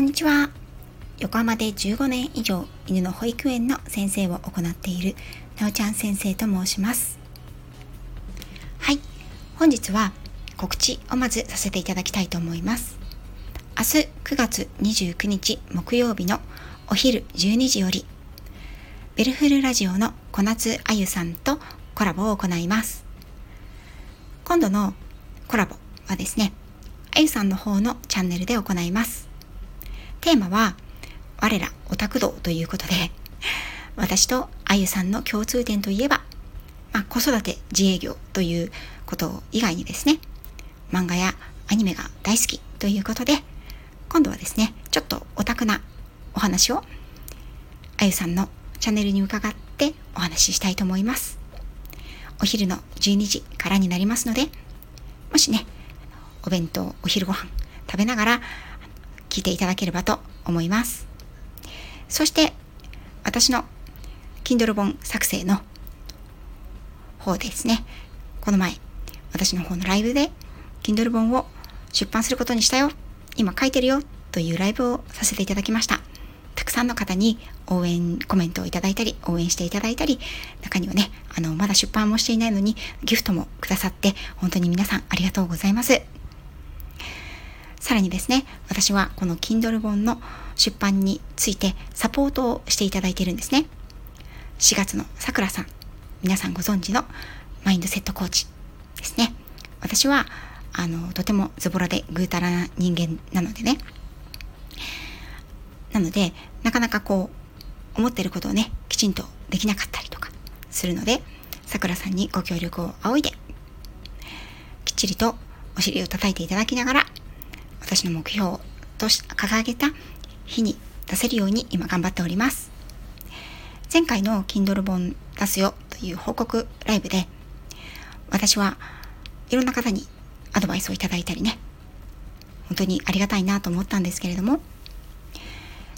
んにちは。横浜で15年以上犬の保育園の先生を行っているなおちゃん先生と申します。はい。本日は告知をまずさせていただきたいと思います。明日9月29日木曜日のお昼12時よりベルフルラジオの小夏あゆさんとコラボを行います。今度のコラボはですね、あゆさんの方のチャンネルで行います。テーマは、我らオタク道ということで、私とあゆさんの共通点といえば、まあ、子育て自営業ということ以外にですね、漫画やアニメが大好きということで、今度はですね、ちょっとオタクなお話を、あゆさんのチャンネルに伺ってお話ししたいと思います。お昼の12時からになりますので、もしね、お弁当、お昼ご飯食べながら聞いていただければと思います。そして、私の Kindle 本作成の方ですね。この前、私の方のライブで Kindle 本を出版することにしたよ。今書いてるよ。というライブをさせていただきました。たくさんの方に応援コメントをいただいたり、応援していただいたり、中にはね、あの、まだ出版もしていないのにギフトもくださって、本当に皆さんありがとうございます。さらにですね、私はこの Kindle 本の出版についてサポートをしていただいているんですね。4月のさくらさん、皆さんご存知のマインドセットコーチですね。私は、あの、とてもズボラでぐうたらな人間なのでね。なので、なかなかこう、思ってることをね、きちんとできなかったりとかするので、さくらさんにご協力を仰いで、きっちりとお尻を叩いていただきながら、私の目標と掲げた日に出せるように今頑張っております。前回の Kindle 本出すよという報告ライブで私はいろんな方にアドバイスをいただいたりね本当にありがたいなと思ったんですけれども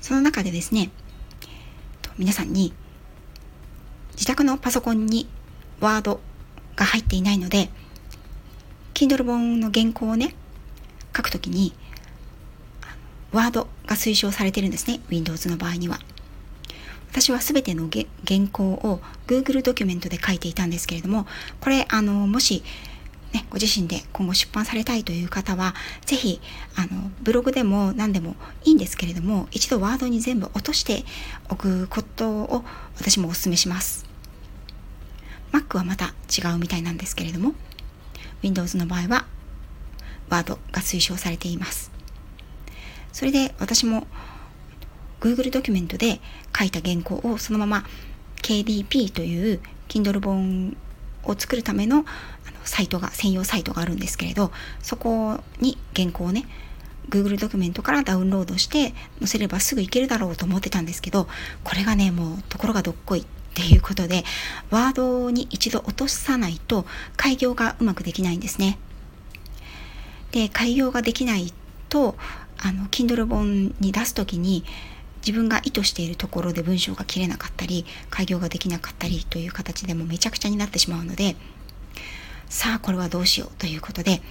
その中でですね皆さんに自宅のパソコンにワードが入っていないので Kindle 本の原稿をね書くときに、ワードが推奨されてるんですね。Windows の場合には。私はすべての原稿を Google ドキュメントで書いていたんですけれども、これ、あの、もし、ね、ご自身で今後出版されたいという方は、ぜひ、あの、ブログでも何でもいいんですけれども、一度ワードに全部落としておくことを私もお勧めします。Mac はまた違うみたいなんですけれども、Windows の場合はワードが推奨されています。それで私も Google ドキュメントで書いた原稿をそのまま KDP という Kindle 本を作るためのサイトが、専用サイトがあるんですけれど、そこに原稿をね、Google ドキュメントからダウンロードして載せればすぐいけるだろうと思ってたんですけど、これがね、もうところがどっこいっていうことで、ワードに一度落とさないと開業がうまくできないんですね。で開業ができないとあの Kindle 本に出す時に自分が意図しているところで文章が切れなかったり開業ができなかったりという形でもめちゃくちゃになってしまうのでさあこれはどうしようということで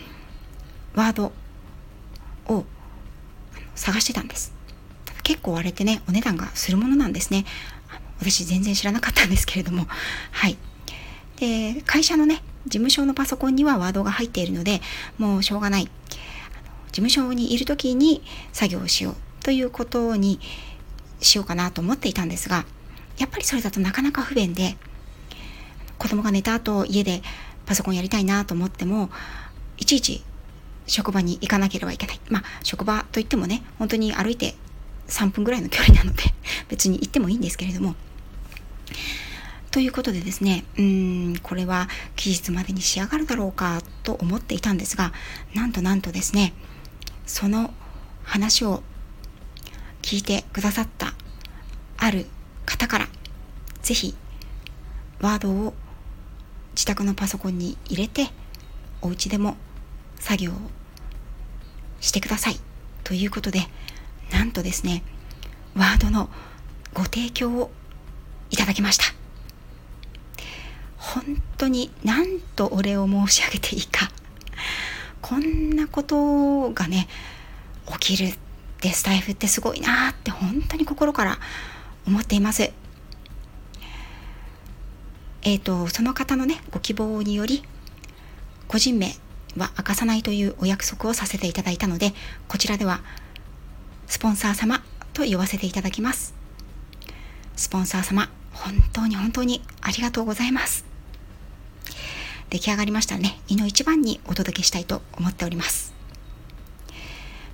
ワードを探してたんです。結構あれてねお値段がするものなんですね。私全然知らなかったんですけれども。はい。で会社のね事務所のパソコンにはワードが入っているので、もうしょうがない。事務所にいる時に作業をしようということにしようかなと思っていたんですが、やっぱりそれだとなかなか不便で、子供が寝た後家でパソコンやりたいなと思っても、いちいち職場に行かなければいけない。まあ、職場といってもね、本当に歩いて3分ぐらいの距離なので、別に行ってもいいんですけれども、ということでですね、うーん、これは期日までに仕上がるだろうかと思っていたんですが、なんとなんとですね、その話を聞いてくださったある方から、ぜひ、ワードを自宅のパソコンに入れて、お家でも作業をしてください。ということで、なんとですね、ワードのご提供をいただきました。本当に何とお礼を申し上げていいかこんなことがね起きるっでスタイフってすごいなって本当に心から思っています。えっ、ー、とその方のねご希望により個人名は明かさないというお約束をさせていただいたのでこちらではスポンサー様と呼ばせていただきますスポンサー様本当に本当にありがとうございます出来上がりましたね。胃の一番にお届けしたいと思っております。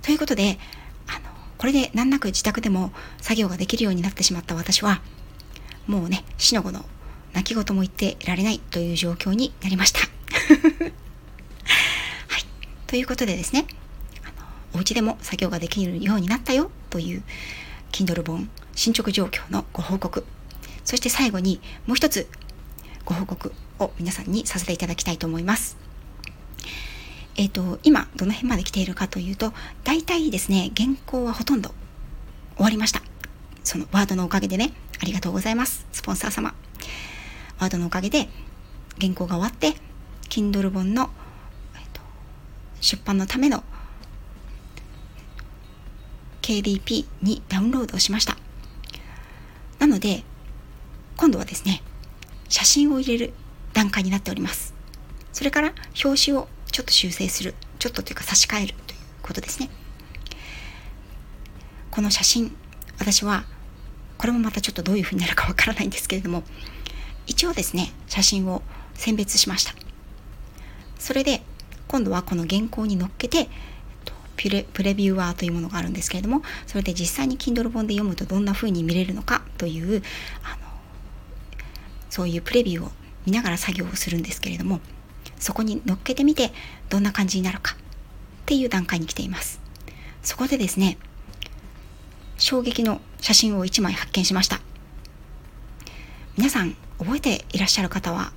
ということであのこれで難なく自宅でも作業ができるようになってしまった私はもうね死の子の泣き言も言ってられないという状況になりました。はい。ということでですねあのお家でも作業ができるようになったよという Kindle 本進捗状況のご報告。そして最後にもう一つご報告を皆さんにさせていただきたいと思います。えっ、ー、と、今どの辺まで来ているかというと、大体ですね、原稿はほとんど終わりました。そのワードのおかげでね、ありがとうございます。スポンサー様。ワードのおかげで原稿が終わって、Kindle 本の、えーと、出版のための KDP にダウンロードしました。なので、今度はですね、写真を入れる段階になっております。それから表紙をちょっと修正する。ちょっとというか差し替えるということですね。この写真、私は、これもまたちょっとどういうふうになるかわからないんですけれども、一応ですね、写真を選別しました。それで、今度はこの原稿に乗っけて、プレプレビューアーというものがあるんですけれども、それで実際に Kindle 本で読むとどんな風に見れるのかという、あのそういうプレビューを見ながら作業をするんですけれどもそこに乗っけてみてどんな感じになるかっていう段階に来ています。そこでですね衝撃の写真を1枚発見しました。皆さん覚えていらっしゃる方は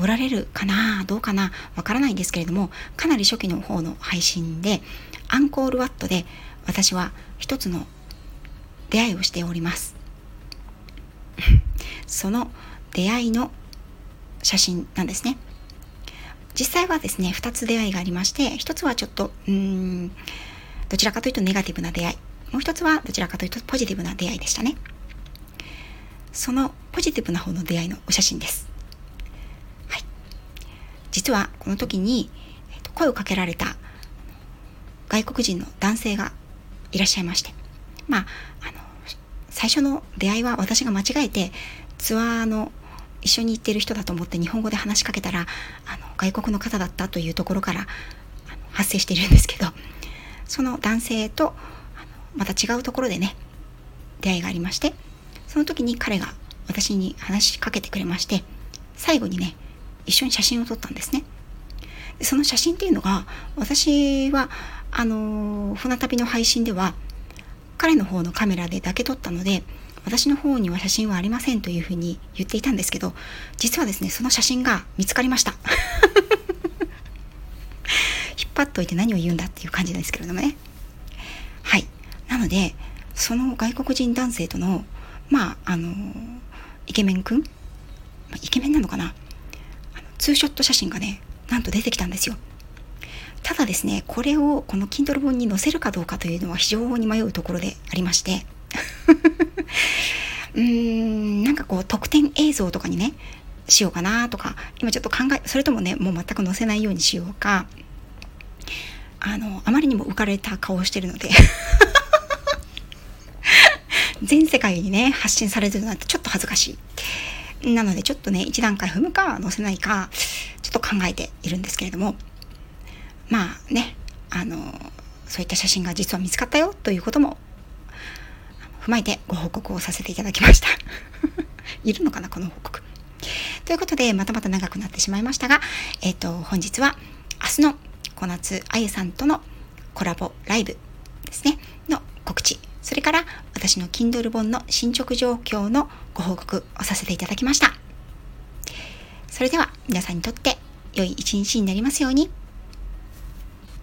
おられるかなどうかなわからないんですけれどもかなり初期の方の配信でアンコールワットで私は一つの出会いをしております。その出会いの写真なんですね。実際はですね2つ出会いがありまして1つはちょっとうんどちらかというとネガティブな出会い。もう1つはどちらかというとポジティブな出会いでしたね。そのポジティブな方の出会いのお写真です、はい、実はこの時に声をかけられた外国人の男性がいらっしゃいましてまああの最初の出会いは私が間違えてツアーの一緒に行ってる人だと思って日本語で話しかけたらあの外国の方だったというところから発生しているんですけどその男性とまた違うところでね出会いがありましてその時に彼が私に話しかけてくれまして最後にね一緒に写真を撮ったんですね。でその写真っていうのが私はあの船旅の配信では彼の方のカメラでだけ撮ったので私の方には写真はありませんというふうに言っていたんですけど実はですねその写真が見つかりました。引っ張っといて何を言うんだっていう感じなんですけれどもね。はい。なのでその外国人男性とのまああのイケメンくん？イケメンなのかな？ツーショット写真がねなんと出てきたんですよ。ただですねこれをこの Kindle 本に載せるかどうかというのは非常に迷うところでありまして。うーん、なんかこう特典映像とかにね、しようかなとか、今ちょっと考え、それともね、もう全く載せないようにしようか、あの、あまりにも浮かれた顔をしてるので。全世界にね、発信されてるなんてちょっと恥ずかしい。なのでちょっとね、一段階踏むか載せないか、ちょっと考えているんですけれども、まあね、あの、そういった写真が実は見つかったよということも踏まえてご報告をさせていただきました。いるのかなこの報告。ということでまたまた長くなってしまいましたが、えっ、ー、と本日は明日の小夏あゆさんとのコラボライブですね。の告知。それから私の Kindle 本の進捗状況のご報告をさせていただきました。それでは皆さんにとって良い一日になりますように。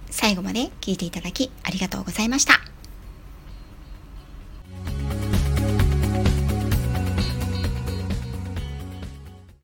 最後まで聞いていただきありがとうございました。